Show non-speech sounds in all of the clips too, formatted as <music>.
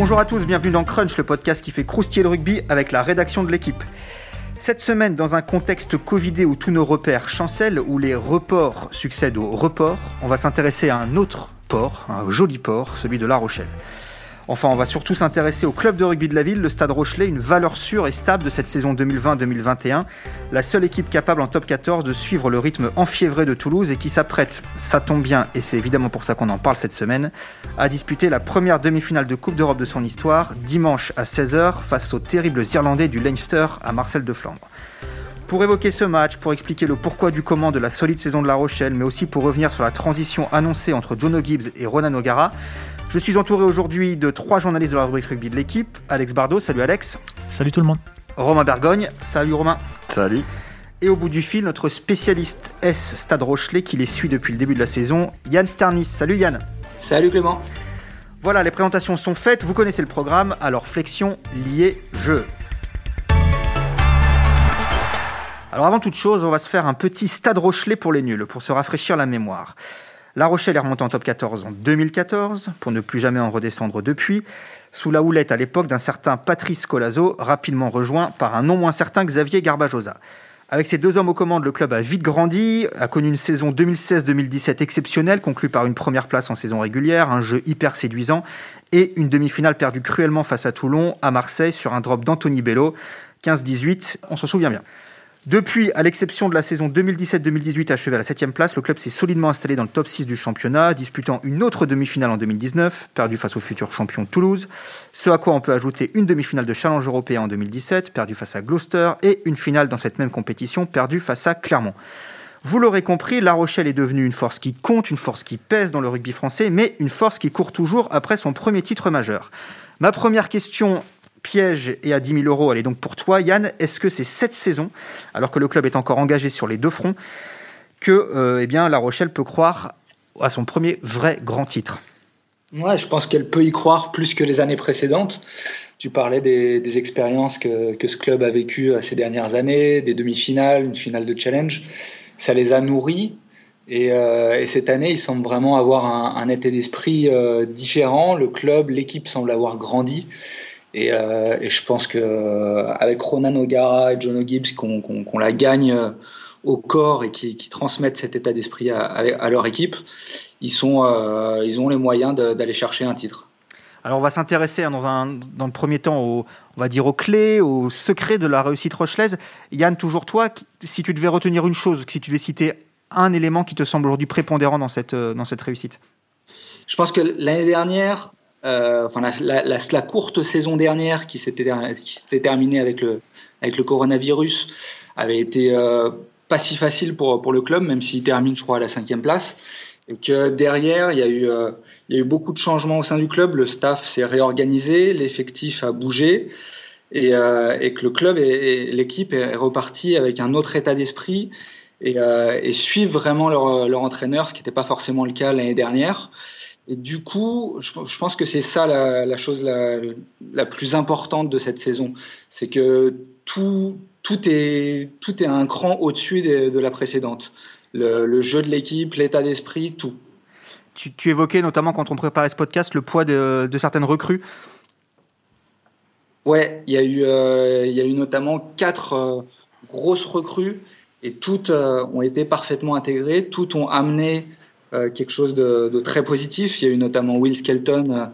Bonjour à tous, bienvenue dans Crunch, le podcast qui fait croustiller le rugby avec la rédaction de l'équipe. Cette semaine, dans un contexte Covidé où tous nos repères chancellent, où les reports succèdent aux reports, on va s'intéresser à un autre port, un joli port, celui de La Rochelle. Enfin, on va surtout s'intéresser au club de rugby de la ville, le Stade Rochelet, une valeur sûre et stable de cette saison 2020-2021. La seule équipe capable en top 14 de suivre le rythme enfiévré de Toulouse et qui s'apprête, ça tombe bien, et c'est évidemment pour ça qu'on en parle cette semaine, à disputer la première demi-finale de Coupe d'Europe de son histoire, dimanche à 16h, face aux terribles Irlandais du Leinster à Marcel de Flandre. Pour évoquer ce match, pour expliquer le pourquoi du comment de la solide saison de La Rochelle, mais aussi pour revenir sur la transition annoncée entre Jono Gibbs et Ronan O'Gara, je suis entouré aujourd'hui de trois journalistes de la rubrique rugby de l'équipe. Alex Bardot, salut Alex. Salut tout le monde. Romain Bergogne, salut Romain. Salut. Et au bout du fil, notre spécialiste S Stade Rochelet qui les suit depuis le début de la saison, Yann Sternis. Salut Yann. Salut Clément. Voilà, les présentations sont faites, vous connaissez le programme, alors flexion, lié, jeu. Alors avant toute chose, on va se faire un petit Stade Rochelet pour les nuls, pour se rafraîchir la mémoire. La Rochelle est remontée en top 14 en 2014, pour ne plus jamais en redescendre depuis, sous la houlette à l'époque d'un certain Patrice Colazo, rapidement rejoint par un non moins certain Xavier Garbajosa. Avec ces deux hommes aux commandes, le club a vite grandi, a connu une saison 2016-2017 exceptionnelle, conclue par une première place en saison régulière, un jeu hyper séduisant et une demi-finale perdue cruellement face à Toulon, à Marseille, sur un drop d'Anthony Bello, 15-18, on s'en souvient bien. Depuis, à l'exception de la saison 2017-2018 achevée à la 7 place, le club s'est solidement installé dans le top 6 du championnat, disputant une autre demi-finale en 2019, perdue face au futur champion Toulouse, ce à quoi on peut ajouter une demi-finale de Challenge européen en 2017, perdue face à Gloucester, et une finale dans cette même compétition, perdue face à Clermont. Vous l'aurez compris, La Rochelle est devenue une force qui compte, une force qui pèse dans le rugby français, mais une force qui court toujours après son premier titre majeur. Ma première question piège et à 10 000 euros. Elle est donc pour toi, Yann. Est-ce que c'est cette saison, alors que le club est encore engagé sur les deux fronts, que euh, eh bien, La Rochelle peut croire à son premier vrai grand titre? Ouais, je pense qu'elle peut y croire plus que les années précédentes. Tu parlais des, expériences que, ce club a vécues ces dernières années, des demi-finales, une finale de challenge. Ça les a nourris. Et, euh, cette année, ils semblent vraiment avoir un, état d'esprit euh, différent. Le club, l'équipe semble avoir grandi. Euh, et, je pense que euh, avec Ronan O'Gara et John Gibbs, qu'on la gagne euh, au corps et qui, transmettent cet état d'esprit à, leur équipe, ils, sont, ils ont les moyens d'aller chercher un titre. Alors on va s'intéresser hein, dans le premier temps au, on va dire aux clés, aux secrets de la réussite rochelaise. Yann, toujours toi, si tu devais retenir une chose, si tu devais citer un élément qui te semble aujourd'hui prépondérant dans cette, dans cette réussite Je pense que l'année dernière, euh, enfin la, la, la, courte saison dernière qui s'était terminée avec le, avec le coronavirus avait été euh, pas si facile pour, pour le club, même s'il termine, je crois, à la cinquième place. Et que derrière, il y, a eu, euh, il y a eu beaucoup de changements au sein du club. Le staff s'est réorganisé, l'effectif a bougé. Et, euh, et, que le club et, l'équipe est reparti avec un autre état d'esprit et, euh, et suivent vraiment leur, leur entraîneur, ce qui n'était pas forcément le cas l'année dernière. Et du coup, je, pense que c'est ça la, chose la, plus importante de cette saison. C'est que tout, tout, est, tout est un cran au-dessus de, la précédente. Le, jeu de l'équipe, l'état d'esprit, tout. Tu, évoquais notamment quand on préparait ce podcast le poids de, certaines recrues. Ouais, il y, a eu, euh, y a eu notamment quatre euh, grosses recrues et toutes euh, ont été parfaitement intégrées, toutes ont amené quelque chose de, très positif. Il y a eu notamment Will Skelton euh,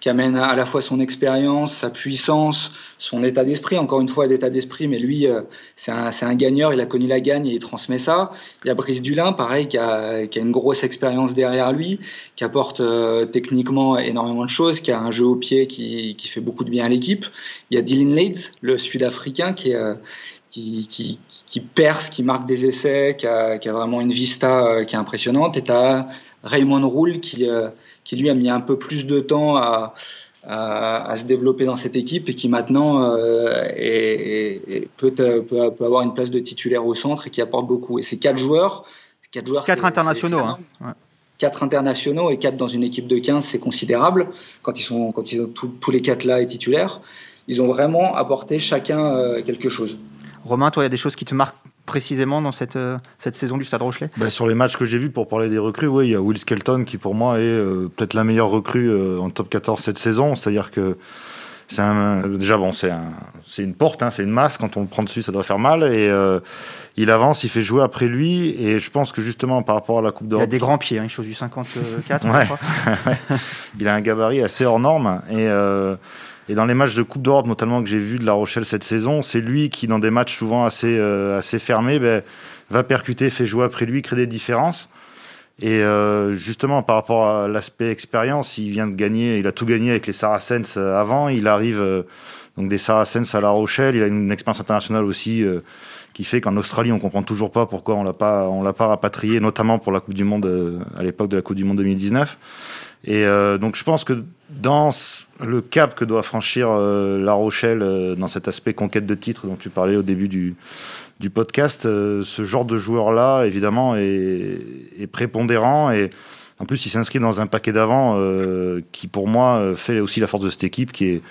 qui amène à la fois son expérience, sa puissance, son état d'esprit, encore une fois d'état d'esprit, mais lui, euh, c'est un, un, gagneur, il a connu la gagne et il transmet ça. Il y a Brice Dulin, pareil, qui a, qui a une grosse expérience derrière lui, qui apporte techniquement énormément de choses, qui a un jeu au pied qui, qui fait beaucoup de bien à l'équipe. Il y a Dylan Leeds, le Sud-Africain, qui est, qui, qui, perce, qui marque des essais, qui a, qui a vraiment une vista euh, qui est impressionnante. Et tu as Raymond Roule qui, euh, qui, lui, a mis un peu plus de temps à, à, se développer dans cette équipe et qui maintenant euh, est, peut, peut, peut, avoir une place de titulaire au centre et qui apporte beaucoup. Et ces quatre joueurs, quatre joueurs, quatre internationaux, hein. quatre internationaux et quatre dans une équipe de 15, c'est considérable quand ils sont quand ils ont tous les quatre là et titulaires. Ils ont vraiment apporté chacun quelque chose. Romain, toi, il y a des choses qui te marquent précisément dans cette, cette saison du Stade Rochelet? Bah, Sur les matchs que j'ai vus, pour parler des recrues, oui, il y a Will Skelton qui pour moi est peut-être la meilleure recrue en top 14 cette saison. C'est-à-dire que c'est déjà bon, c'est un, c'est une porte, hein, c'est une masse. Quand on le prend dessus, ça doit faire mal. Et euh, il avance, il fait jouer après lui. Et je pense que justement, par rapport à la Coupe d'Europe. Il a des grands pieds, hein, il chose du 54. <laughs> il a un gabarit assez hors norme. Et, euh, et dans les matchs de Coupe d'Europe, notamment que j'ai vu de La Rochelle cette saison, c'est lui qui, dans des matchs souvent assez, euh, assez fermés, ben, va percuter, fait jouer après lui, crée des différences. Et euh, justement, par rapport à l'aspect expérience, il vient de gagner, il a tout gagné avec les Saracens euh, avant. Il arrive donc des Saracens à La Rochelle. Il a une, expérience internationale aussi qui fait qu'en Australie, on comprend toujours pas pourquoi on l'a pas, on l'a pas rapatrié, notamment pour la Coupe du Monde à l'époque de la Coupe du Monde 2019. Et donc, je pense que dans le cap que doit franchir La Rochelle dans cet aspect conquête de titre dont tu parlais au début du du podcast, euh, ce genre de joueur-là, évidemment, est, prépondérant et en plus, il s'inscrit dans un paquet d'avant euh, qui, pour moi, euh, fait aussi la force de cette équipe, qui est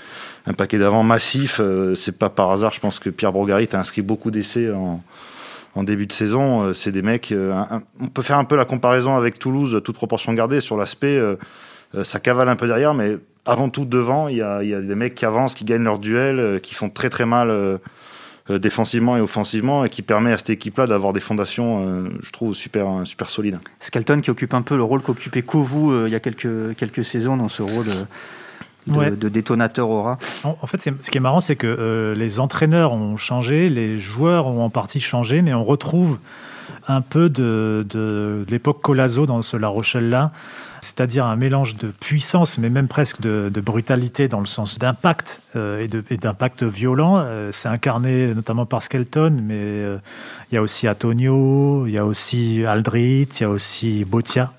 un paquet d'avant massif. c'est pas par hasard, je pense que Pierre Bourgarit a inscrit beaucoup d'essais en, début de saison. c'est des mecs. on peut faire un peu la comparaison avec Toulouse, toute proportion gardée, sur l'aspect. ça cavale un peu derrière, mais avant tout devant, il y a, y a, des mecs qui avancent, qui gagnent leur duel, qui font très très mal euh, défensivement et offensivement et qui permet à cette équipe-là d'avoir des fondations, euh, je trouve, super, super solides. Skelton qui occupe un peu le rôle qu'occupait Kovu euh, il y a quelques, quelques saisons dans ce rôle. De, détonateur aura. En, fait, ce qui est marrant, c'est que les entraîneurs ont changé, les joueurs ont en partie changé, mais on retrouve un peu de, de, l'époque Colazo dans ce La Rochelle-là c'est-à-dire un mélange de puissance, mais même presque de, brutalité dans le sens d'impact euh, et d'impact violent. Euh, c'est incarné notamment par Skelton, mais euh, il y a aussi Antonio, il y a aussi Aldrit, il y a aussi Botia.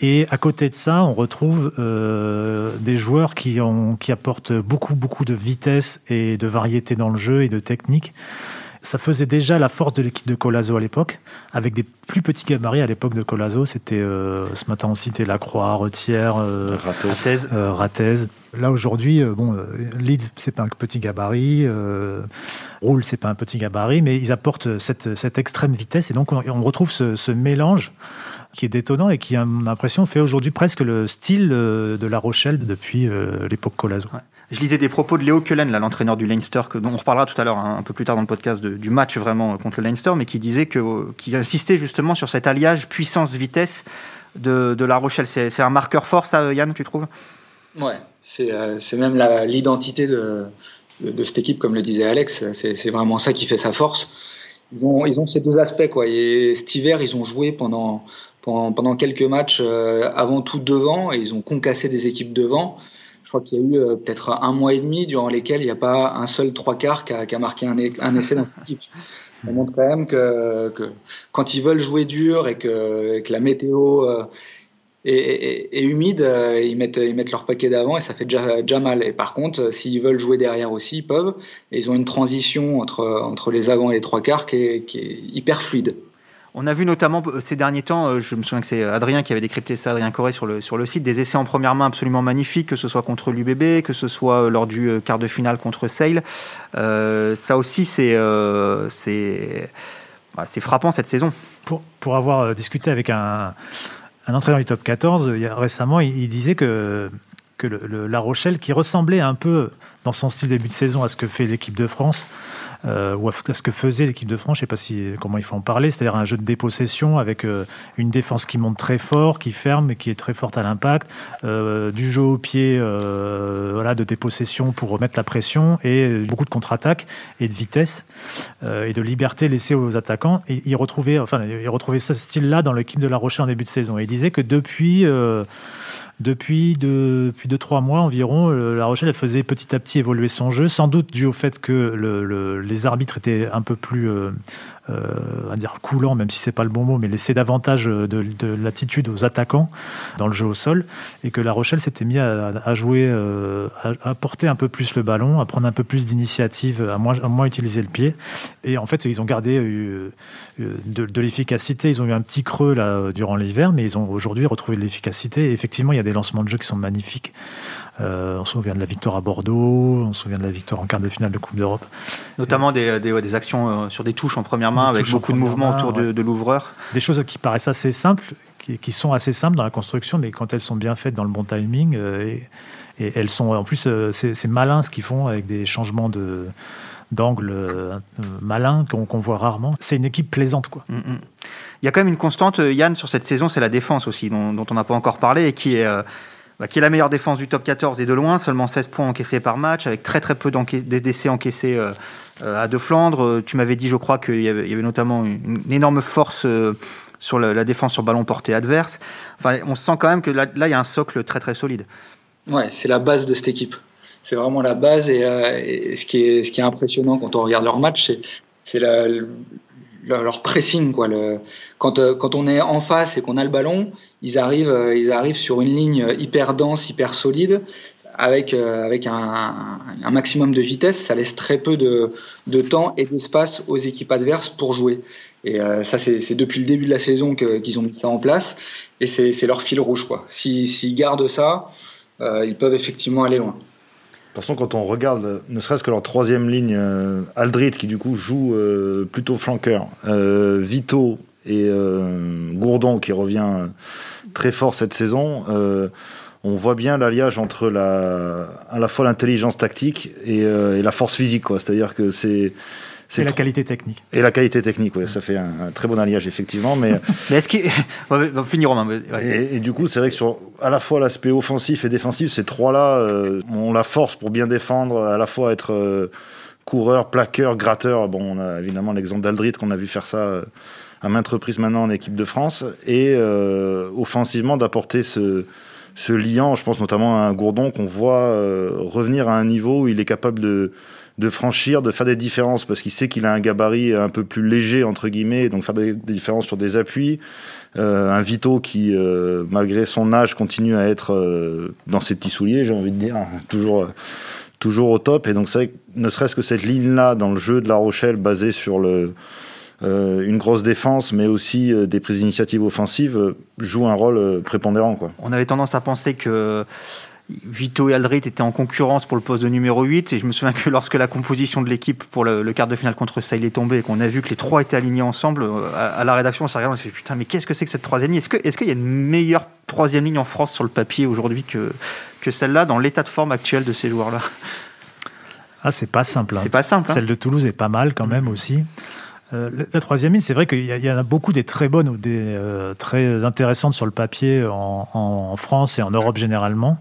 Et à côté de ça, on retrouve des joueurs qui, ont, qui apportent beaucoup, beaucoup de vitesse et de variété dans le jeu et de technique ça faisait déjà la force de l'équipe de Colazo à l'époque, avec des plus petits gabarits à l'époque de Colazo. C'était euh, ce matin on citait Lacroix, Retière, euh, Ratez. Euh, Là aujourd'hui, bon, Leeds c'est pas un petit gabarit, Roule c'est pas un petit gabarit, mais ils apportent cette, cette extrême vitesse et donc on, retrouve ce, mélange qui est détonnant et qui, a l'impression, fait aujourd'hui presque le style de La Rochelle depuis l'époque Colazo. Je lisais des propos de Léo Cullen, l'entraîneur du Leinster, dont on reparlera tout à l'heure, hein, un peu plus tard dans le podcast, du match vraiment contre le Leinster, mais qui disait que, qui insistait justement sur cet alliage puissance-vitesse de, La Rochelle. C'est un marqueur fort, ça, Yann, tu trouves? Ouais, c'est euh, même l'identité de, cette équipe, comme le disait Alex. C'est vraiment ça qui fait sa force. Ils ont, ces deux aspects, quoi. Et cet hiver, ils ont joué pendant, quelques matchs, euh, avant tout devant, et ils ont concassé des équipes devant crois qu'il y a eu euh, peut-être un mois et demi durant lesquels il n'y a pas un seul trois quarts qui a, marqué un, essai dans cette équipe. Ça montre quand même que, quand ils veulent jouer dur et que, la météo euh, est, humide, euh, ils, mettent, leur paquet d'avant et ça fait déjà, déjà mal. Et par contre, s'ils veulent jouer derrière aussi, ils peuvent. Ils ont une transition entre, les avant et les trois quarts qui est hyper fluide. On a vu notamment euh, ces derniers temps, euh, je me souviens que c'est Adrien qui avait décrypté ça, Adrien Corré sur le, sur le site, des essais en première main absolument magnifiques, que ce soit contre l'UBB, que ce soit euh, lors du quart de finale contre Sale. ça aussi, c'est bah, c'est frappant cette saison. Pour, pour avoir discuté avec un, un entraîneur du top 14, il y a, récemment, il, disait que, que La Rochelle, qui ressemblait un peu dans son style début de saison à ce que fait l'équipe de France, euh, ou à ce que faisait l'équipe de France, je ne sais pas si, comment il faut en parler, c'est-à-dire un jeu de dépossession avec euh, une défense qui monte très fort, qui ferme et qui est très forte à l'impact, euh, du jeu au pied voilà, de dépossession pour remettre la pression et beaucoup de contre-attaque et de vitesse et de liberté laissée aux attaquants. Il retrouvait, enfin, il retrouvait ce style-là dans l'équipe de La Rochelle en début de saison. Il disait que depuis depuis deux, depuis deux, trois mois environ, La Rochelle elle faisait petit à petit évoluer son jeu, sans doute dû au fait que le, les arbitres étaient un peu plus euh, euh, dire coulant, même si c'est pas le bon mot, mais laisser davantage de, l'attitude aux attaquants dans le jeu au sol, et que La Rochelle s'était mis à, jouer, euh, à, porter un peu plus le ballon, à prendre un peu plus d'initiative, à moins, utiliser le pied. Et en fait, ils ont gardé euh, de, l'efficacité. Ils ont eu un petit creux durant l'hiver, mais ils ont aujourd'hui retrouvé de l'efficacité. Et effectivement, il y, des lancements de jeu qui sont magnifiques. Euh, on se souvient de la victoire à Bordeaux, on se souvient de la victoire en quart de finale de Coupe d'Europe. Notamment des, des, actions euh, sur des touches en première main, avec beaucoup de mouvements autour de, l'ouvreur. Des choses qui paraissent assez simples, qui, sont assez simples dans la construction, mais quand elles sont bien faites dans le bon timing, euh, et, elles sont en plus, c'est malin ce qu'ils font avec des changements de d'angle malins qu'on voit rarement. C'est une équipe plaisante, quoi. Mm, mm. Il y a quand même une constante, Yann, sur cette saison, c'est la défense aussi, dont, dont on n'a pas encore parlé et qui est bah, qui est la meilleure défense du top 14 et de loin, seulement 16 points encaissés par match, avec très très peu d'essais encaissés euh, euh, à De Flandre. Euh, tu m'avais dit, je crois, qu'il y, avait notamment une, énorme force sur la, défense sur ballon porté adverse. Enfin, on sent quand même que là, il y a un socle très très solide. Ouais, c'est la base de cette équipe. C'est vraiment la base et, ce, qui est, ce qui est impressionnant quand on regarde leur match, c'est leur, pressing quoi. Quand, euh, quand on est en face et qu'on a le ballon, ils arrivent, euh, ils arrivent sur une ligne hyper dense, hyper solide, avec euh, avec un, maximum de vitesse. Ça laisse très peu de, de temps et d'espace aux équipes adverses pour jouer. Et ça, c'est depuis le début de la saison qu'ils ont mis ça en place. Et c'est leur fil rouge. S'ils gardent ça, ils peuvent effectivement aller loin. De toute façon, quand on regarde, ne serait-ce que leur troisième ligne, euh, Aldrit, qui du coup joue euh, plutôt flanqueur, euh, Vito et Gourdon, qui revient très fort cette saison, on voit bien l'alliage entre la, à la fois l'intelligence tactique et, et, la force physique. C'est-à-dire que c'est et la qualité technique. Et la qualité technique, oui, ça fait un, très bon alliage, effectivement. Mais, <laughs> mais est-ce qu'il. <laughs> va finir Romain. Et, du coup, c'est vrai que sur à la fois l'aspect offensif et défensif, ces trois-là euh, ont la force pour bien défendre, à la fois être euh, coureur, plaqueur, gratteur. Bon, on a évidemment l'exemple d'Aldrit qu'on a vu faire ça euh, à maintes reprises maintenant en équipe de France. Et offensivement, d'apporter ce ce liant, je pense notamment à un Gourdon qu'on voit revenir à un niveau où il est capable de, de franchir, de faire des différences, parce qu'il sait qu'il a un gabarit un peu plus léger, entre guillemets, donc faire des, différences sur des appuis. Euh, un Vito qui, euh, malgré son âge, continue à être euh, dans ses petits souliers, j'ai envie de dire, toujours, toujours au top. Et donc, c'est ne serait-ce que cette ligne-là, dans le jeu de La Rochelle, basée sur une grosse défense, mais aussi des prises d'initiative offensives, joue un rôle prépondérant. On avait tendance à penser que Vito et Aldrit étaient en concurrence pour le poste de numéro 8 et je me souviens que lorsque la composition de l'équipe pour le, quart de finale contre Sale est tombée et qu'on a vu que les trois étaient alignés ensemble euh, à, la rédaction on s'est regardé on s'est fait putain mais qu'est-ce que c'est que cette troisième ligne? Est-ce qu'il y a une meilleure troisième ligne en France sur le papier aujourd'hui que que celle-là dans l'état de forme actuel de ces joueurs-là? Ah c'est pas simple hein. c'est pas simple hein. celle de Toulouse est pas mal quand même aussi euh, la troisième ligne, c'est vrai qu'il y, en a beaucoup des très bonnes ou des euh, très intéressantes sur le papier en, en, France et en Europe généralement.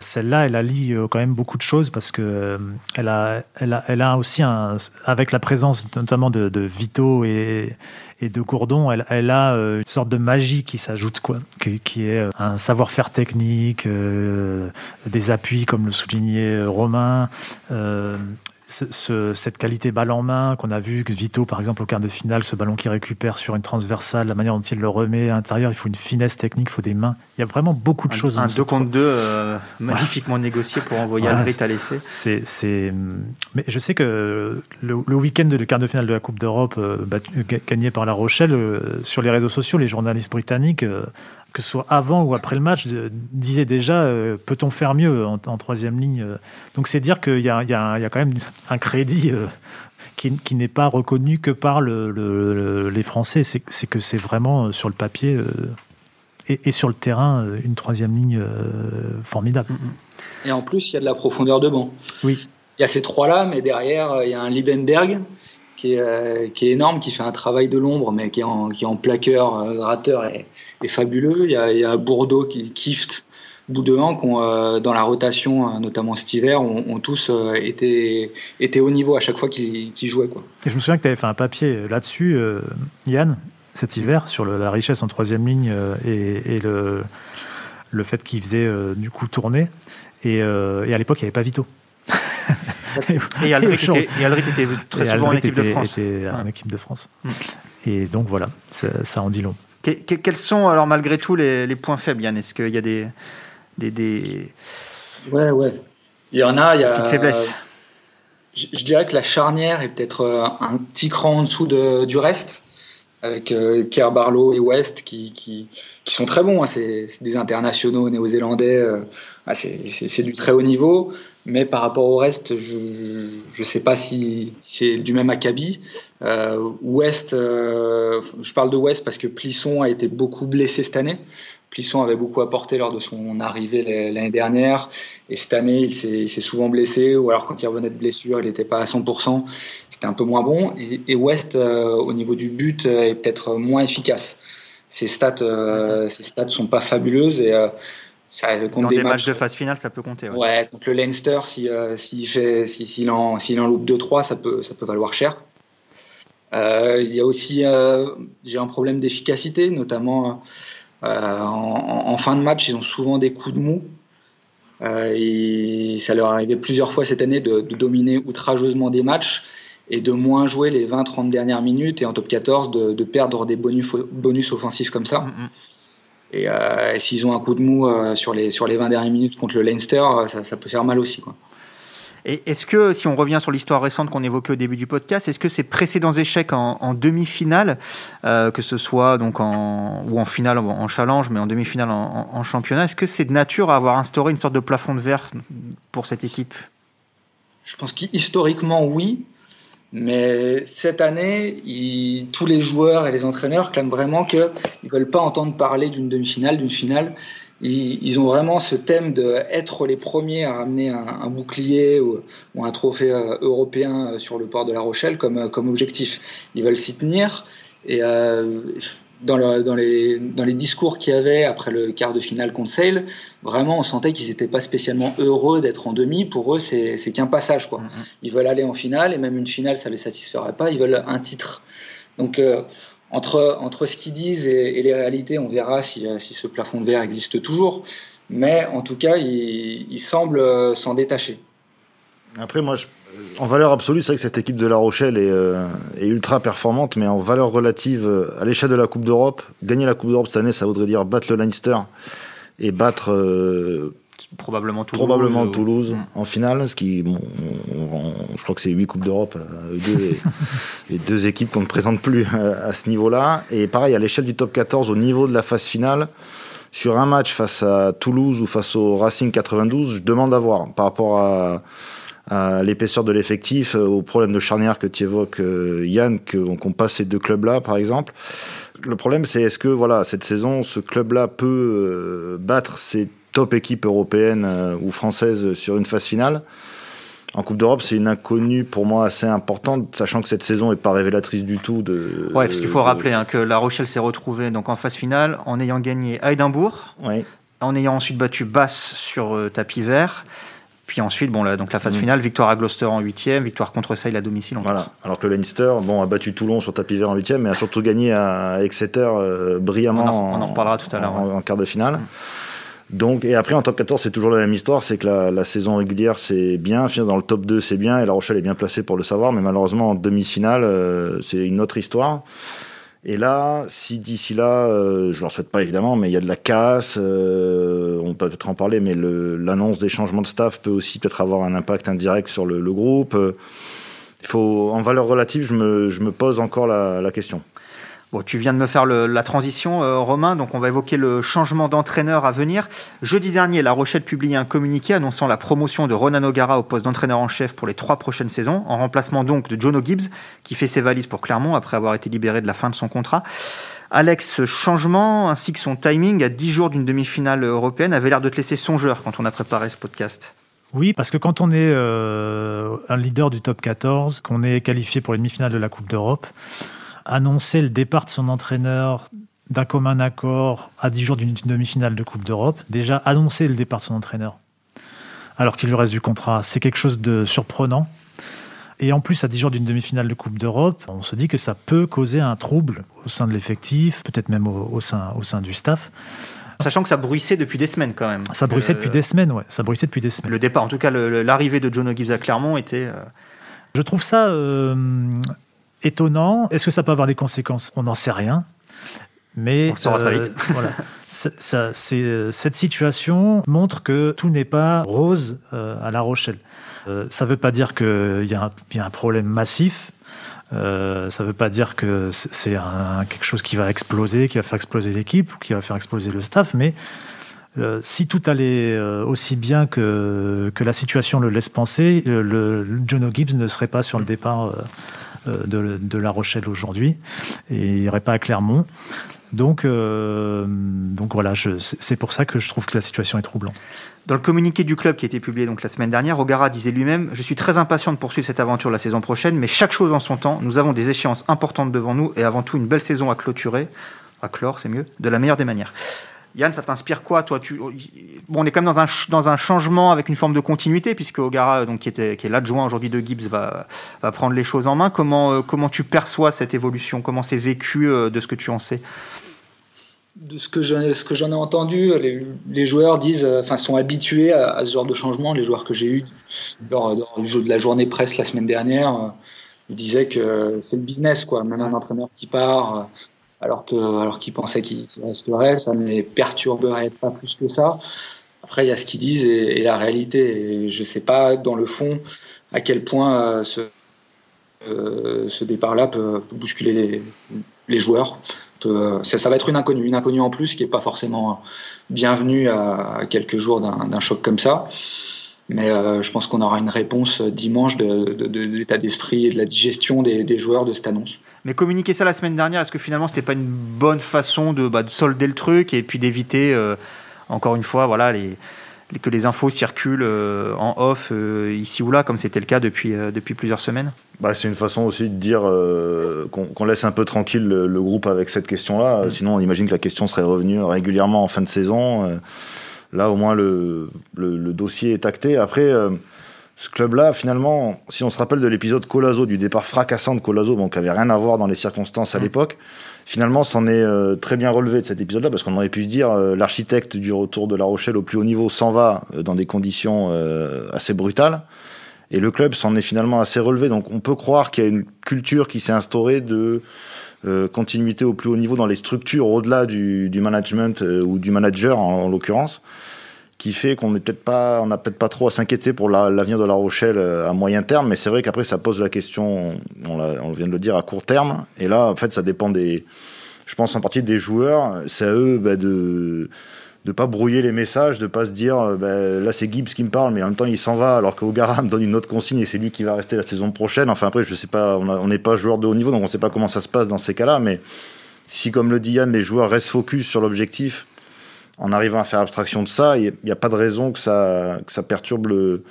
Celle-là, elle allie euh, quand même beaucoup de choses parce que euh, elle a, elle a, elle a aussi un, avec la présence notamment de, de Vito et, et de Gourdon, elle, elle, a euh, une sorte de magie qui s'ajoute, quoi, qui, qui, est un savoir-faire technique, des appuis comme le soulignait Romain, ce, cette qualité balle en main qu'on a vu, que Vito, par exemple, au quart de finale, ce ballon qui récupère sur une transversale, la manière dont il le remet à l'intérieur, il faut une finesse technique, il faut des mains. Il y a vraiment beaucoup de choses. Un 2 contre 2 euh, magnifiquement négocié pour envoyer voilà, à l'essai. C'est, Mais je sais que le, week-end de quart de finale de la Coupe d'Europe, euh, gagné par La Rochelle, euh, sur les réseaux sociaux, les journalistes britanniques que ce soit avant ou après le match, disait déjà euh, peut-on faire mieux en, troisième ligne euh. Donc c'est dire qu'il y, y, y a, quand même un crédit euh, qui, qui n'est pas reconnu que par le, les Français. C'est que c'est vraiment sur le papier et, et, sur le terrain une troisième ligne formidable. Et en plus, il y a de la profondeur de banc. Oui. Il y a ces trois-là, mais derrière, il y a un Liebenberg qui est, qui est énorme, qui fait un travail de l'ombre, mais qui est en, qui est en plaqueur, gratteur et est fabuleux. Il y a, il y a Bourdeau, qui, Kift, Boudouin, qui ont, euh, dans la rotation, euh, notamment cet hiver, ont, tous euh, été, été au niveau à chaque fois qu'ils jouaient. Quoi. Et je me souviens que tu avais fait un papier là-dessus, Yann, cet hiver, sur la richesse en troisième ligne et, le, le fait qu'ils faisaient du coup tourner. Et, et à l'époque, il n'y avait pas Vito. <laughs> et Aldrit était, était, très souvent en équipe de France. Était en équipe de France. Mm. Et donc voilà, ça, ça en dit long quels sont alors malgré tout les, points faibles, Yann? Est-ce qu'il y a des, des, Ouais, ouais. Il y en a. Il y a Petites faiblesses? Je, dirais que la charnière est peut-être euh, un petit cran en dessous de, du reste. avec euh, Kerr Barlow et West qui, qui, qui sont très bons. Hein. C'est des internationaux néo-zélandais. Euh, ah, c'est du très haut niveau. Mais par rapport au reste, je ne sais pas si c'est du même acabit. Euh, West, euh, je parle de West parce que Plisson a été beaucoup blessé cette année. Plisson avait beaucoup apporté lors de son arrivée l'année dernière. Et cette année, il s'est souvent blessé. Ou alors, quand il revenait de blessure, il n'était pas à 100%. C'était un peu moins bon. Et, West, euh, au niveau du but, est peut-être moins efficace. Ses stats, euh, ses stats sont pas fabuleuses. Et dans des, matchs, de phase finale, ça peut compter. Ouais, contre le Leinster, s'il euh, fait, s'il en, en loupe 2-3, ça peut, ça peut valoir cher. Euh, il y a aussi, euh, j'ai un problème d'efficacité, notamment en, fin de match, ils ont souvent des coups de mou. et ça leur est arrivé plusieurs fois cette année de, dominer outrageusement des matchs et de moins jouer les 20-30 dernières minutes et en top 14 de, perdre des bonus, bonus offensifs comme ça. Mm, mm. Euh, et, s'ils ont un coup de mou euh, sur, les, sur les 20 dernières minutes contre le Leinster, euh, ça, peut faire mal aussi. Quoi. Et est-ce que, si on revient sur l'histoire récente qu'on évoquait au début du podcast, est-ce que ces précédents échecs en, demi-finale, que ce soit donc en, ou en finale en challenge, mais en demi-finale en, en, championnat, est-ce que c'est de nature à avoir instauré une sorte de plafond de verre pour cette équipe? Je pense qu'historiquement, oui. Mais cette année, tous les joueurs et les entraîneurs clament vraiment qu'ils ne veulent pas entendre parler d'une demi-finale, d'une finale. Ils, ont vraiment ce thème d'être les premiers à amener un, bouclier ou, un trophée euh, européen euh, sur le port de La Rochelle comme, euh, objectif. Ils veulent s'y tenir. Et dans, dans, les, dans les discours qu'il y avait après le quart de finale contre Sale, vraiment on sentait qu'ils n'étaient pas spécialement heureux d'être en demi. Pour eux, c'est qu'un passage. Quoi. Mm-hmm. Ils veulent aller en finale et même une finale, ça ne les satisferait pas. Ils veulent un titre. Donc euh, entre, entre ce qu'ils disent et, les réalités, on verra si, si, ce plafond de verre existe toujours. Mais en tout cas, ils il semblent euh, s'en détacher. Après, moi, je en valeur absolue, c'est vrai que cette équipe de La Rochelle est, euh, ultra performante, mais en valeur relative, euh, à l'échelle de la Coupe d'Europe, gagner la Coupe d'Europe cette année, ça voudrait dire battre le Leinster et battre euh, probablement Toulouse, probablement Toulouse en finale, ce qui, je crois que c'est 8 Coupes d'Europe, <laughs> et, deux équipes qu'on ne présente plus à ce niveau-là. Et pareil, à l'échelle du top 14, au niveau de la phase finale, sur un match face à Toulouse ou face au Racing 92, je demande à voir par rapport à à l'épaisseur de l'effectif, euh, au problème de charnière que tu évoques, euh, Yann, qu'on passe ces deux clubs-là, par exemple. Le problème, c'est est-ce que voilà, cette saison, ce club-là peut euh, battre ses top équipes européennes ou françaises sur une phase finale? En Coupe d'Europe, c'est une inconnue pour moi assez importante, sachant que cette saison n'est pas révélatrice du tout de. Ouais, parce qu'il faut rappeler hein, que La Rochelle s'est retrouvée donc en phase finale en ayant gagné à Édimbourg, en ayant ensuite battu Basse sur tapis vert, puis ensuite, bon, donc la phase mm. finale, victoire à Gloucester en huitième, victoire contre Sale à domicile en Voilà. Alors que le Leinster, bon, a battu Toulon sur tapis vert en huitième, mais a surtout gagné à Exeter euh, brillamment. On en, reparlera tout à l'heure. En, quart de finale. Mm. Donc, et après, en top 14, c'est toujours la même histoire, c'est que la, saison régulière, c'est bien, finir dans le top 2, c'est bien, et La Rochelle est bien placée pour le savoir, mais malheureusement, en demi-finale, euh, c'est une autre histoire. Et là, si d'ici là, euh, je ne leur souhaite pas évidemment, mais il y a de la casse, euh, on peut peut-être en parler, mais l'annonce des changements de staff peut aussi peut-être avoir un impact indirect sur le, groupe. Il faut, en valeur relative, je me pose encore la question tu viens de me faire la transition, euh, Romain, donc on va évoquer le changement d'entraîneur à venir. Jeudi dernier, La Rochelle publiait un communiqué annonçant la promotion de Ronan O'Gara au poste d'entraîneur en chef pour les trois prochaines saisons, en remplacement donc de Jono Gibbs, qui fait ses valises pour Clermont après avoir été libéré de la fin de son contrat. Alex, ce changement ainsi que son timing à 10 jours d'une demi-finale européenne avait l'air de te laisser songeur quand on a préparé ce podcast. Oui, parce que quand on est euh, un leader du top 14, qu'on est qualifié pour les demi-finales de la Coupe d'Europe, annoncer le départ de son entraîneur d'un commun accord à 10 jours d'une demi-finale de Coupe d'Europe, déjà annoncer le départ de son entraîneur, alors qu'il lui reste du contrat, c'est quelque chose de surprenant. Et en plus, à 10 jours d'une demi-finale de Coupe d'Europe, on se dit que ça peut causer un trouble au sein de l'effectif, peut-être même au, sein, au sein du staff. Sachant que ça bruissait depuis des semaines quand même. Ça bruissait depuis des semaines, ouais. Ça bruissait depuis des semaines. Le départ, en tout cas, l'arrivée de John O'Gibbs à Clermont était. Euh, Je trouve ça euh, étonnant. Est-ce que ça peut avoir des conséquences? On n'en sait rien. Mais On saura très vite. Euh, <laughs> voilà. Euh, cette situation montre que tout n'est pas rose euh, à La Rochelle. ça ne veut pas dire qu'il y, a un problème massif. Euh, ça ne veut pas dire que c'est quelque chose qui va exploser, qui va faire exploser l'équipe ou qui va faire exploser le staff, mais si tout allait aussi bien que, que la situation le laisse penser, le, Jono Gibbs ne serait pas sur le départ de, de, La Rochelle aujourd'hui et il n'irait pas à Clermont. Donc, donc voilà, c'est pour ça que je trouve que la situation est troublante. Dans le communiqué du club qui a été publié donc la semaine dernière, Ogara disait lui-même Je suis très impatient de poursuivre cette aventure la saison prochaine, mais chaque chose en son temps. Nous avons des échéances importantes devant nous et avant tout une belle saison à clôturer, à clore, c'est mieux, de la meilleure des manières. Yann, ça t'inspire quoi, toi tu... bon, On est quand même dans un, dans un changement avec une forme de continuité, puisque Ogara, donc, qui, était, qui est l'adjoint aujourd'hui de Gibbs, va, va, prendre les choses en main. Comment, euh, comment tu perçois cette évolution? Comment c'est vécu euh, de ce que tu en sais? De ce que j'en ai entendu, les, joueurs disent, euh, enfin, sont habitués à, ce genre de changement. Les joueurs que j'ai eus lors, du jeu de la journée presse la semaine dernière, ils disaient que c'est le business, quoi. Même un entraîneur qui part, alors que, alors qu'il pensait qu'il resterait, ça ne les perturberait pas plus que ça. Après, il y a ce qu'ils disent et, la réalité. Je ne sais pas dans le fond à quel point ce, ce départ-là peut, bousculer les, joueurs. Euh, ça, va être une inconnue, une inconnue en plus qui n'est pas forcément bienvenue à, quelques jours d'un choc comme ça. Mais euh, je pense qu'on aura une réponse dimanche de, l'état d'esprit et de la digestion des, joueurs de cette annonce. Mais communiquer ça la semaine dernière, est-ce que finalement c'était pas une bonne façon de, bah, solder le truc et puis d'éviter, euh, encore une fois, voilà, les, que les infos circulent euh, en off euh, ici ou là, comme c'était le cas depuis, depuis plusieurs semaines? Bah, C'est une façon aussi de dire qu'on laisse un peu tranquille le, groupe avec cette question-là. Mm. Sinon, on imagine que la question serait revenue régulièrement en fin de saison. là, au moins, le, le, dossier est acté. Après, ce club-là, finalement, si on se rappelle de l'épisode Colazo, du départ fracassant de Colazo, bon, qui n'avait rien à voir dans les circonstances à mm. l'époque, finalement, c'en est euh, très bien relevé de cet épisode-là, parce qu'on aurait pu se dire, euh, l'architecte du retour de La Rochelle au plus haut niveau s'en va euh, dans des conditions assez brutales. Et le club s'en est finalement assez relevé. Donc on peut croire qu'il y a une culture qui s'est instaurée de continuité au plus haut niveau dans les structures au-delà du, management ou du manager en l'occurrence qui fait qu'on n'est peut-être pas, n'a peut-être pas trop à s'inquiéter pour l'avenir de La Rochelle euh, à moyen terme, mais c'est vrai qu'après ça pose la question, on, vient de le dire à court terme, et là en fait ça dépend des, je pense en partie des joueurs, c'est à eux bah, de de pas brouiller les messages, de pas se dire euh, bah, là c'est Gibbs qui me parle, mais en même temps il s'en va, alors qu'Ogara <laughs> me donne une autre consigne et c'est lui qui va rester la saison prochaine. Enfin après je sais pas, on n'est pas joueur de haut niveau donc on sait pas comment ça se passe dans ces cas-là, mais si comme le dit Yann les joueurs restent focus sur l'objectif en arrivant à faire abstraction de ça, il n'y a pas de raison que ça, perturbe le,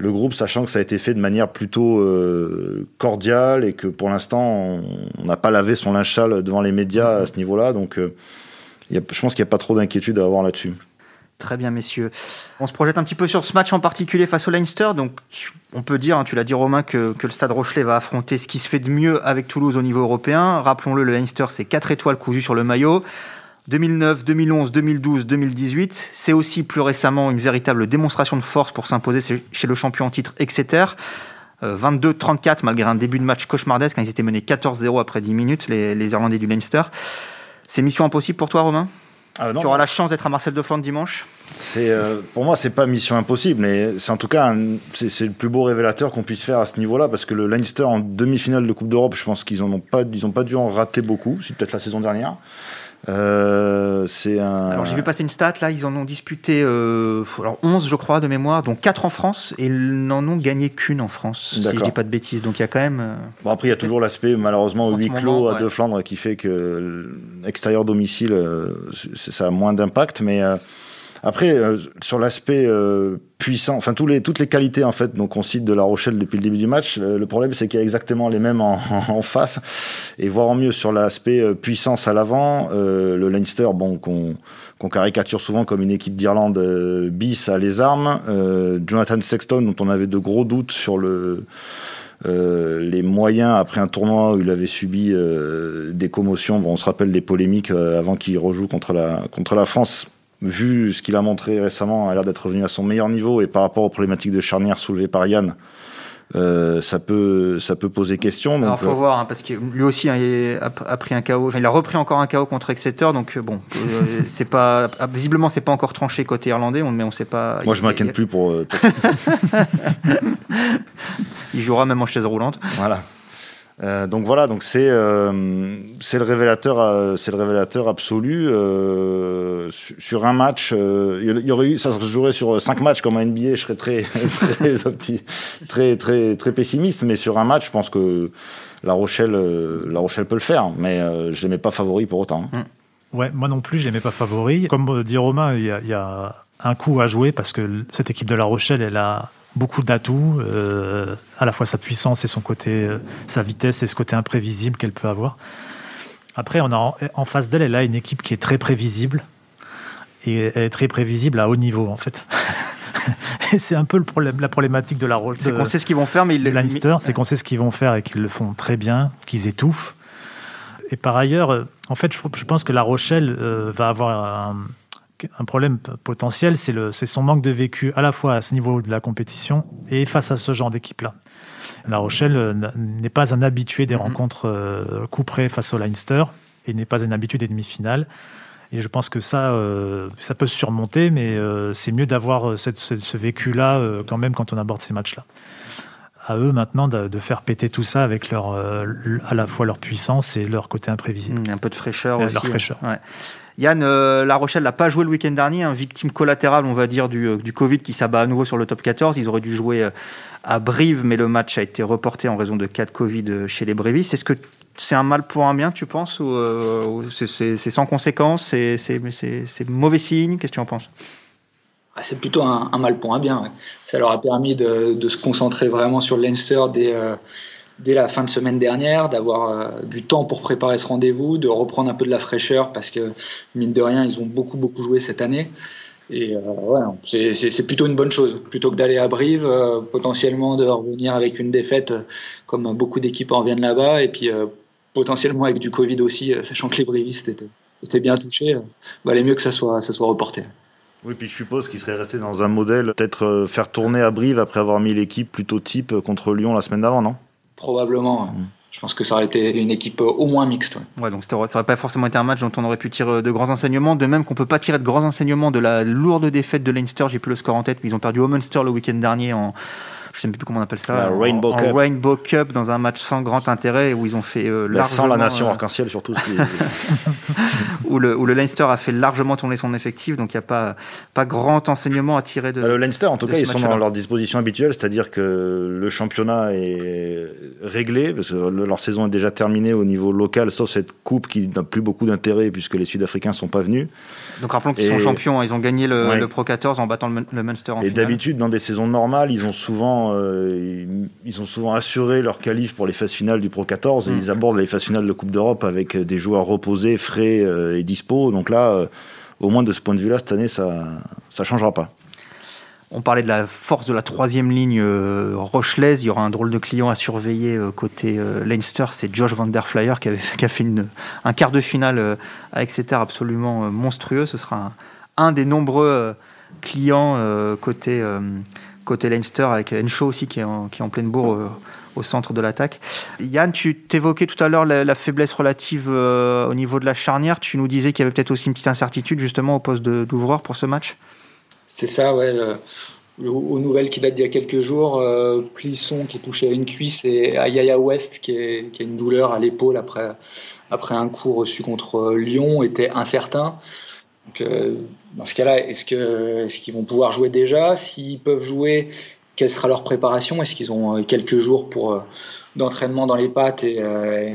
groupe, sachant que ça a été fait de manière plutôt euh, cordiale et que pour l'instant, on n'a pas lavé son linge devant les médias à ce niveau-là. Donc, euh, je pense qu'il n'y a pas trop d'inquiétude à avoir là-dessus. Très bien, messieurs. On se projette un petit peu sur ce match en particulier face au Leinster. Donc, on peut dire, hein, tu l'as dit Romain, que, que, le Stade Rochelet va affronter ce qui se fait de mieux avec Toulouse au niveau européen. Rappelons-le, le Leinster, c'est 4 étoiles cousues sur le maillot. 2009, 2011, 2012, 2018. C'est aussi plus récemment une véritable démonstration de force pour s'imposer chez le champion en titre Exeter. 22-34 malgré un début de match cauchemardesque quand ils étaient menés 14-0 après 10 minutes, les, Irlandais du Leinster. C'est mission impossible pour toi, Romain? Ah, Tu auras la chance d'être à Marcel de Flandre dimanche? C'est euh, pour moi c'est pas mission impossible mais c'est en tout cas c'est le plus beau révélateur qu'on puisse faire à ce niveau-là parce que le Leinster en demi-finale de Coupe d'Europe je pense qu'ils ont pas ils ont pas dû en rater beaucoup c'est peut-être la saison dernière euh, c'est un... Alors j'ai vu passer une stat, là, ils en ont disputé euh, alors 11, je crois, de mémoire, dont 4 en France, et ils n'en ont gagné qu'une en France, si je dis pas de bêtises. Donc il y a quand même... Euh, bon, après, il y a toujours l'aspect, malheureusement, huis clos à De Flandre, qui fait que l'extérieur domicile, ça a moins d'impact, mais... Après, euh, sur l'aspect euh, puissant, enfin tous les, toutes les qualités en fait, donc on cite de La Rochelle depuis le début du match. Euh, le problème, c'est qu'il y a exactement les mêmes en, <laughs> en, face. Et voir en mieux sur l'aspect puissance à l'avant, le Leinster, bon, qu'on caricature souvent comme une équipe d'Irlande bis à les armes. Jonathan Sexton, dont on avait de gros doutes sur le les moyens après un tournoi où il avait subi des commotions. Bon, on se rappelle des polémiques avant qu'il rejoue contre la, contre la France vu ce qu'il a montré récemment, a l'air d'être revenu à son meilleur niveau et par rapport aux problématiques de charnière soulevées par Yann, euh, ça peut ça peut poser question. Donc, Alors faut euh, voir hein, parce que lui aussi hein, il a, pris un KO, enfin, il a repris encore un KO contre Exeter, donc euh, bon, <laughs> c'est pas visiblement c'est pas encore tranché côté irlandais, mais on sait pas. Moi je m'inquiète plus pour. <laughs> il jouera même en chaise roulante. Voilà. Euh, donc voilà, donc c'est euh, le révélateur, euh, c'est le révélateur absolu sur un match. Il y aurait eu, ça se jouerait sur cinq matchs comme un NBA. Je serais très <laughs> très très très très pessimiste, mais sur un match, je pense que La Rochelle, La Rochelle peut le faire, mais je l'aimais pas favori pour autant. Hein. Mm. Ouais, moi non plus, je l'aimais pas favori. Comme dit Romain, il y a un coup à jouer parce que cette équipe de La Rochelle, elle a beaucoup d'atouts, euh, à la fois sa puissance et son côté, euh, sa vitesse et ce côté imprévisible qu'elle peut avoir. Après, on a en, face d'elle, elle a une équipe qui est très prévisible et elle est très prévisible à haut niveau en fait. <laughs> c'est un peu le problème, la problématique de la Roche. C'est qu'on sait ce qu'ils vont faire, mais ils Leinster, c'est qu'on sait ce qu'ils vont faire et qu'ils le font très bien, qu'ils étouffent. Et par ailleurs, euh, en fait, je, pense que La Rochelle va avoir un, un problème potentiel, c'est son manque de vécu à la fois à ce niveau de la compétition et face à ce genre d'équipe-là. La Rochelle euh, n'est pas un habitué des mm-hmm. rencontres euh, couperées face au Leinster et n'est pas un habitué des demi-finales. Et je pense que ça, euh, ça peut se surmonter, mais c'est mieux d'avoir ce, vécu-là quand même quand on aborde ces matchs-là. À eux maintenant de, faire péter tout ça avec leur, à la fois leur puissance et leur côté imprévisible. Mm, un peu de fraîcheur aussi. Leur fraîcheur. Yann, euh, La Rochelle n'a pas joué le week-end dernier, un victime collatéral, on va dire, du, euh, du, Covid qui s'abat à nouveau sur le top 14. Ils auraient dû jouer euh, à Brive, mais le match a été reporté en raison de cas de Covid chez les Brévistes. Est-ce que c'est un mal pour un bien, tu penses, ou, c'est sans conséquence C'est mauvais signe? Qu'est-ce que tu en penses? Ah, c'est plutôt un, mal pour un bien. Ça leur a permis de, se concentrer vraiment sur Leinster dès, dès la fin de semaine dernière, d'avoir euh, du temps pour préparer ce rendez-vous, de reprendre un peu de la fraîcheur parce que mine de rien, ils ont beaucoup beaucoup joué cette année. Et euh, c'est plutôt une bonne chose. Plutôt que d'aller à Brive, euh, potentiellement de revenir avec une défaite comme beaucoup d'équipes en viennent là-bas, et puis potentiellement avec du Covid aussi, sachant que les Brivistes étaient, bien touchés, valait mieux que ça soit, ça soit reporté. Oui, puis je suppose qu'il serait resté dans un modèle, peut-être faire tourner à Brive après avoir mis l'équipe plutôt type contre Lyon la semaine d'avant, non? Probablement. Mm. Je pense que ça aurait été une équipe au moins mixte. Ouais, donc ça aurait pas forcément été un match dont on aurait pu tirer de grands enseignements. De même qu'on peut pas tirer de grands enseignements de la lourde défaite de Leinster. J'ai plus le score en tête, mais ils ont perdu au Munster le week-end dernier en, je sais même plus comment on appelle ça, Rainbow, Cup. Rainbow Cup dans un match sans grand intérêt où ils ont fait euh, largement, sans la nation euh, arc-en-ciel surtout. <laughs> où, le, où le Leinster a fait largement tourner son effectif, donc il n'y a pas, pas grand enseignement à tirer de. Le Leinster, en tout cas, ils sont dans leur disposition habituelle, c'est-à-dire que le championnat est réglé parce que leur saison est déjà terminée au niveau local, sauf cette coupe qui n'a plus beaucoup d'intérêt puisque les Sud-Africains sont pas venus. Donc rappelons qu'ils sont champions, hein. ils ont gagné le, Pro 14 en battant le, Munster en Et d'habitude, dans des saisons normales, ils ont souvent, euh, ils ont souvent assuré leur qualif pour les phases finales du Pro 14 et mm. ils abordent les phases finales de Coupe d'Europe avec des joueurs reposés, frais euh, et dispo. Donc là, euh, au moins de ce point de vue-là, cette année, ça ne changera pas. On parlait de la force de la troisième ligne rochelaise. Il y aura un drôle de client à surveiller côté Leinster. C'est Josh Van Der Flyer qui, avait, <laughs> qui a fait une, un quart de finale à Exeter absolument monstrueux. Ce sera un, des nombreux clients côté, côté Leinster avec Enshaw aussi qui est en, qui est pleine bourre au centre de l'attaque. Yann, tu t'évoquais tout à l'heure la, faiblesse relative au niveau de la charnière. Tu nous disais qu'il y avait peut-être aussi une petite incertitude justement au poste d'ouvreur pour ce match c'est ça, ouais. aux nouvelles qui datent d'il y a quelques jours, euh, Plisson qui touchait à une cuisse et Ayaya West qui, a une douleur à l'épaule après, après un coup reçu contre Lyon était incertain. Donc, euh, dans ce cas-là, est-ce qu'ils est vont pouvoir jouer déjà? S'ils peuvent jouer, quelle sera leur préparation? Est-ce qu'ils ont euh, quelques jours pour d'entraînement dans les pattes et,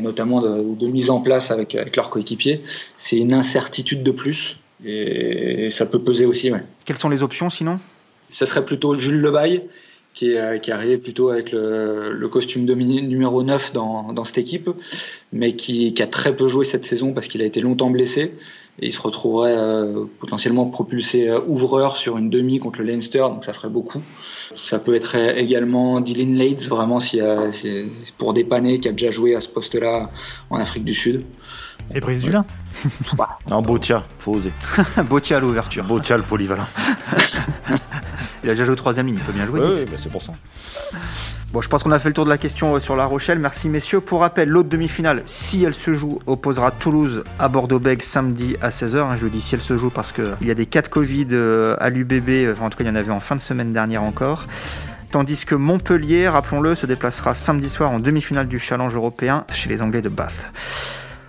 notamment de, mise en place avec, avec leurs coéquipiers? C'est une incertitude de plus. Et ça peut peser aussi. Ouais. Quelles sont les options sinon? Ça serait plutôt Jules Lebaille, qui est, euh, qui est arrivé plutôt avec le, le costume de numéro 9 dans, dans, cette équipe, mais qui, qui, a très peu joué cette saison parce qu'il a été longtemps blessé. Et il se retrouverait euh, potentiellement propulsé euh, ouvreur sur une demi contre le Leinster, donc ça ferait beaucoup. Ça peut être également Dylan Leeds, vraiment, si, c'est pour dépanner, qui a déjà joué à ce poste-là en Afrique du Sud. Et Brice Dulin <laughs> Non, Botia, faut oser. <laughs> Botia à l'ouverture. Botia le polyvalent. <laughs> il a déjà joué au troisième ligne, il peut bien jouer. Oui, bah, c'est pour ça. Bon, je pense qu'on a fait le tour de la question euh, sur La Rochelle. Merci messieurs. Pour rappel, l'autre demi-finale, si elle se joue, opposera Toulouse à Bordeaux-Bègles samedi à 16h. Hein, je dis si elle se joue parce qu'il y a des cas de Covid euh, à l'UBB. Enfin, en tout cas, il y en avait en fin de semaine dernière encore. tandis que Montpellier, rappelons-le, se déplacera samedi soir en demi-finale du Challenge européen chez les Anglais de Bath.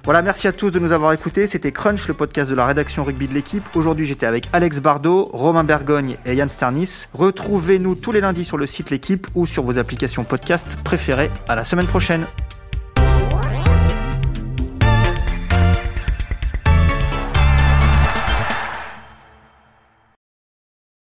Voilà, merci à tous de nous avoir écoutés. C'était Crunch, le podcast de la rédaction rugby de l'équipe. Aujourd'hui, j'étais avec Alex Bardot, Romain Bergogne et Yann Sternis. Retrouvez-nous tous les lundis sur le site L'équipe ou sur vos applications podcast préférées. À la semaine prochaine.